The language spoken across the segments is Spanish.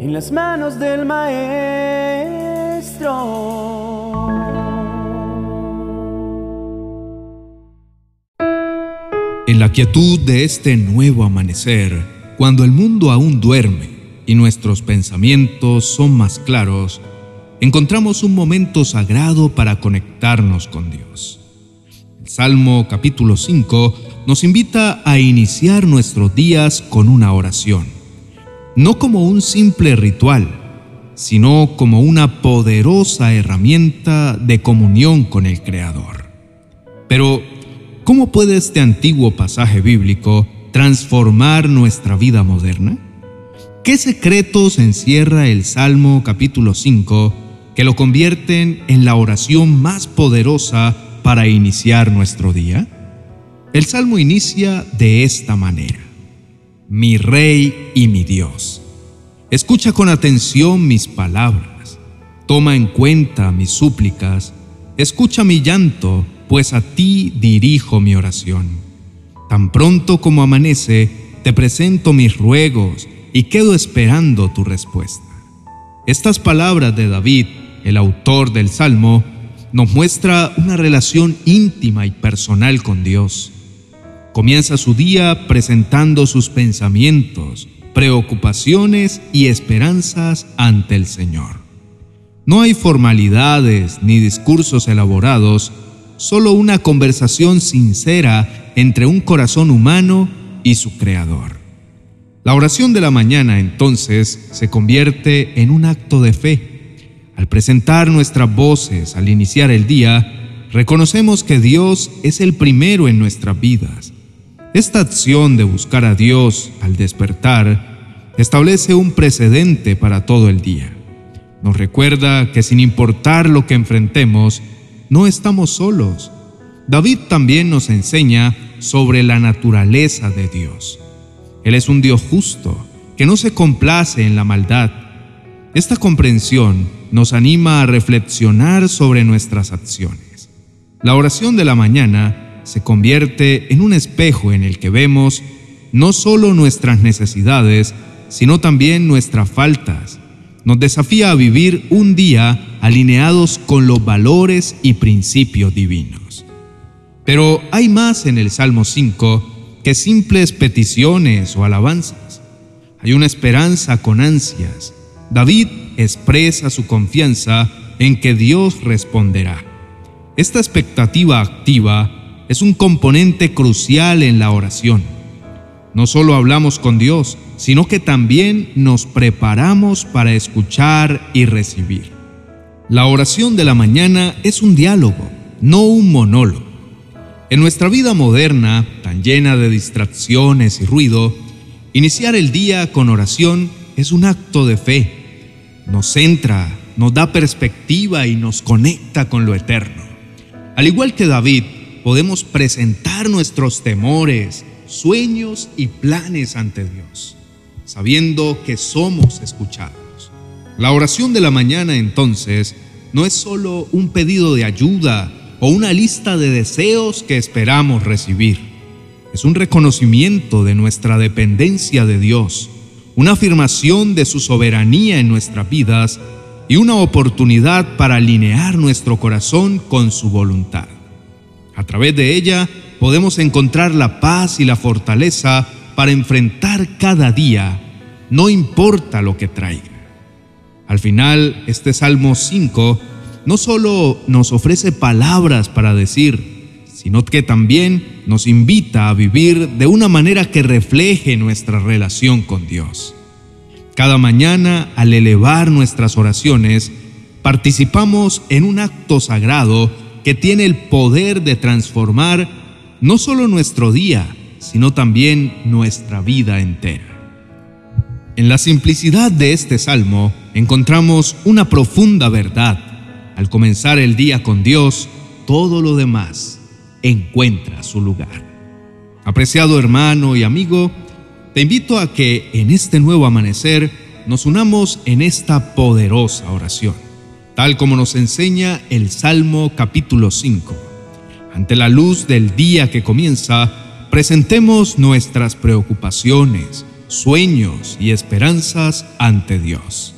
en las manos del Maestro. En la quietud de este nuevo amanecer, cuando el mundo aún duerme y nuestros pensamientos son más claros, encontramos un momento sagrado para conectarnos con Dios. El Salmo capítulo 5 nos invita a iniciar nuestros días con una oración, no como un simple ritual, sino como una poderosa herramienta de comunión con el Creador. Pero, ¿cómo puede este antiguo pasaje bíblico transformar nuestra vida moderna? ¿Qué secretos encierra el Salmo capítulo 5 que lo convierten en la oración más poderosa para iniciar nuestro día? El Salmo inicia de esta manera. Mi Rey y mi Dios. Escucha con atención mis palabras. Toma en cuenta mis súplicas. Escucha mi llanto, pues a ti dirijo mi oración. Tan pronto como amanece, te presento mis ruegos y quedo esperando tu respuesta. Estas palabras de David, el autor del Salmo, nos muestra una relación íntima y personal con Dios. Comienza su día presentando sus pensamientos, preocupaciones y esperanzas ante el Señor. No hay formalidades ni discursos elaborados, solo una conversación sincera entre un corazón humano y su Creador. La oración de la mañana entonces se convierte en un acto de fe. Al presentar nuestras voces al iniciar el día, reconocemos que Dios es el primero en nuestras vidas. Esta acción de buscar a Dios al despertar establece un precedente para todo el día. Nos recuerda que sin importar lo que enfrentemos, no estamos solos. David también nos enseña sobre la naturaleza de Dios. Él es un Dios justo, que no se complace en la maldad. Esta comprensión nos anima a reflexionar sobre nuestras acciones. La oración de la mañana se convierte en un espejo en el que vemos no solo nuestras necesidades, sino también nuestras faltas. Nos desafía a vivir un día alineados con los valores y principios divinos. Pero hay más en el Salmo 5 que simples peticiones o alabanzas. Hay una esperanza con ansias. David expresa su confianza en que Dios responderá. Esta expectativa activa es un componente crucial en la oración. No solo hablamos con Dios, sino que también nos preparamos para escuchar y recibir. La oración de la mañana es un diálogo, no un monólogo. En nuestra vida moderna, tan llena de distracciones y ruido, iniciar el día con oración es un acto de fe. Nos centra, nos da perspectiva y nos conecta con lo eterno. Al igual que David, podemos presentar nuestros temores, sueños y planes ante Dios, sabiendo que somos escuchados. La oración de la mañana entonces no es solo un pedido de ayuda, o una lista de deseos que esperamos recibir. Es un reconocimiento de nuestra dependencia de Dios, una afirmación de su soberanía en nuestras vidas y una oportunidad para alinear nuestro corazón con su voluntad. A través de ella podemos encontrar la paz y la fortaleza para enfrentar cada día, no importa lo que traiga. Al final, este Salmo 5 no solo nos ofrece palabras para decir, sino que también nos invita a vivir de una manera que refleje nuestra relación con Dios. Cada mañana, al elevar nuestras oraciones, participamos en un acto sagrado que tiene el poder de transformar no solo nuestro día, sino también nuestra vida entera. En la simplicidad de este salmo encontramos una profunda verdad al comenzar el día con Dios, todo lo demás encuentra su lugar. Apreciado hermano y amigo, te invito a que en este nuevo amanecer nos unamos en esta poderosa oración, tal como nos enseña el Salmo capítulo 5. Ante la luz del día que comienza, presentemos nuestras preocupaciones, sueños y esperanzas ante Dios,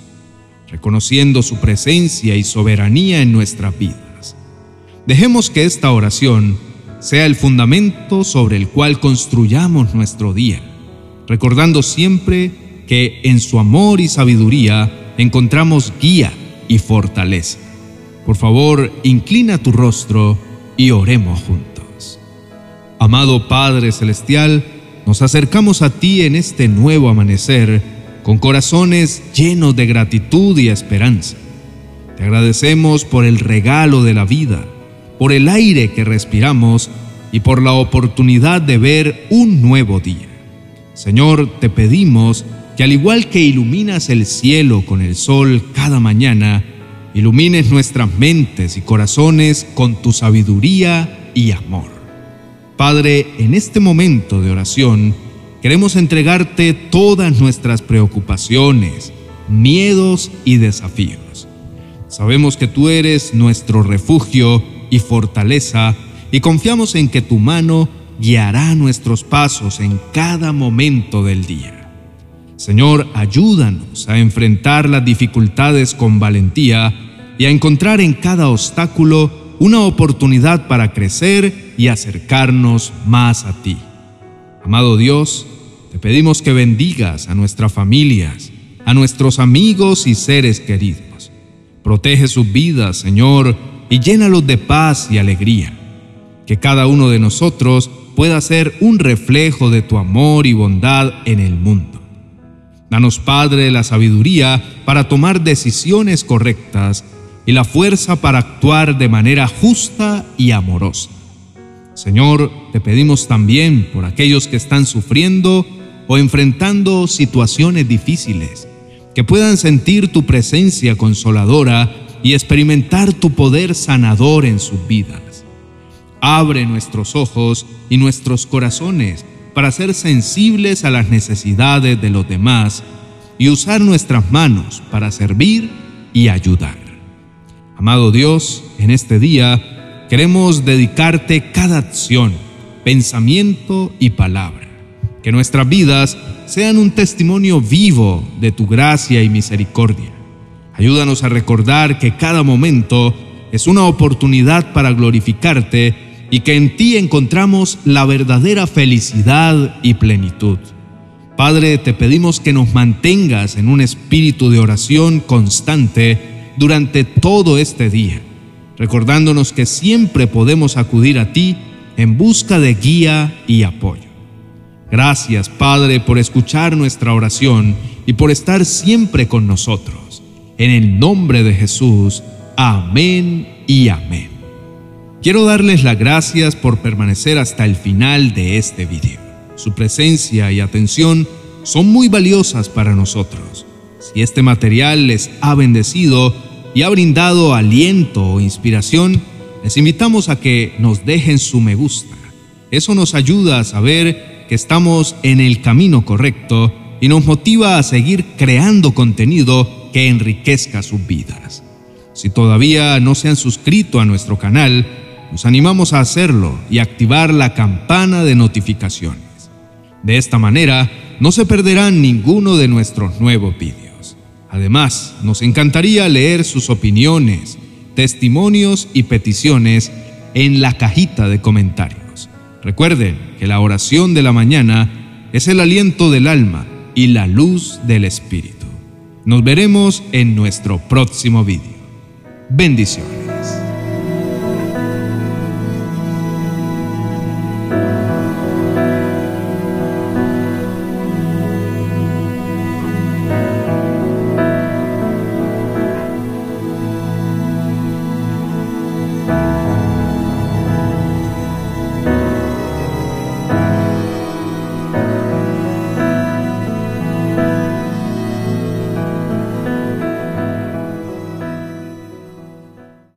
reconociendo su presencia y soberanía en nuestras vidas. Dejemos que esta oración sea el fundamento sobre el cual construyamos nuestro día, recordando siempre que en su amor y sabiduría encontramos guía y fortaleza. Por favor, inclina tu rostro y oremos juntos. Amado Padre Celestial, nos acercamos a ti en este nuevo amanecer con corazones llenos de gratitud y esperanza. Te agradecemos por el regalo de la vida, por el aire que respiramos y por la oportunidad de ver un nuevo día. Señor, te pedimos que al igual que iluminas el cielo con el sol cada mañana, ilumines nuestras mentes y corazones con tu sabiduría y amor. Padre, en este momento de oración, queremos entregarte todas nuestras preocupaciones, miedos y desafíos. Sabemos que tú eres nuestro refugio y fortaleza y confiamos en que tu mano guiará nuestros pasos en cada momento del día. Señor, ayúdanos a enfrentar las dificultades con valentía y a encontrar en cada obstáculo una oportunidad para crecer y acercarnos más a ti. Amado Dios, te pedimos que bendigas a nuestras familias, a nuestros amigos y seres queridos. Protege sus vidas, Señor, y llénalos de paz y alegría. Que cada uno de nosotros pueda ser un reflejo de tu amor y bondad en el mundo. Danos, Padre, la sabiduría para tomar decisiones correctas y la fuerza para actuar de manera justa y amorosa. Señor, te pedimos también por aquellos que están sufriendo o enfrentando situaciones difíciles, que puedan sentir tu presencia consoladora y experimentar tu poder sanador en sus vidas. Abre nuestros ojos y nuestros corazones para ser sensibles a las necesidades de los demás y usar nuestras manos para servir y ayudar. Amado Dios, en este día queremos dedicarte cada acción, pensamiento y palabra. Que nuestras vidas sean un testimonio vivo de tu gracia y misericordia. Ayúdanos a recordar que cada momento es una oportunidad para glorificarte y que en ti encontramos la verdadera felicidad y plenitud. Padre, te pedimos que nos mantengas en un espíritu de oración constante durante todo este día, recordándonos que siempre podemos acudir a ti en busca de guía y apoyo. Gracias, Padre, por escuchar nuestra oración y por estar siempre con nosotros. En el nombre de Jesús, amén y amén. Quiero darles las gracias por permanecer hasta el final de este video. Su presencia y atención son muy valiosas para nosotros. Si este material les ha bendecido y ha brindado aliento o inspiración, les invitamos a que nos dejen su me gusta. Eso nos ayuda a saber que estamos en el camino correcto y nos motiva a seguir creando contenido que enriquezca sus vidas. Si todavía no se han suscrito a nuestro canal, nos animamos a hacerlo y activar la campana de notificaciones. De esta manera, no se perderán ninguno de nuestros nuevos vídeos. Además, nos encantaría leer sus opiniones, testimonios y peticiones en la cajita de comentarios. Recuerden que la oración de la mañana es el aliento del alma y la luz del espíritu. Nos veremos en nuestro próximo vídeo. Bendiciones.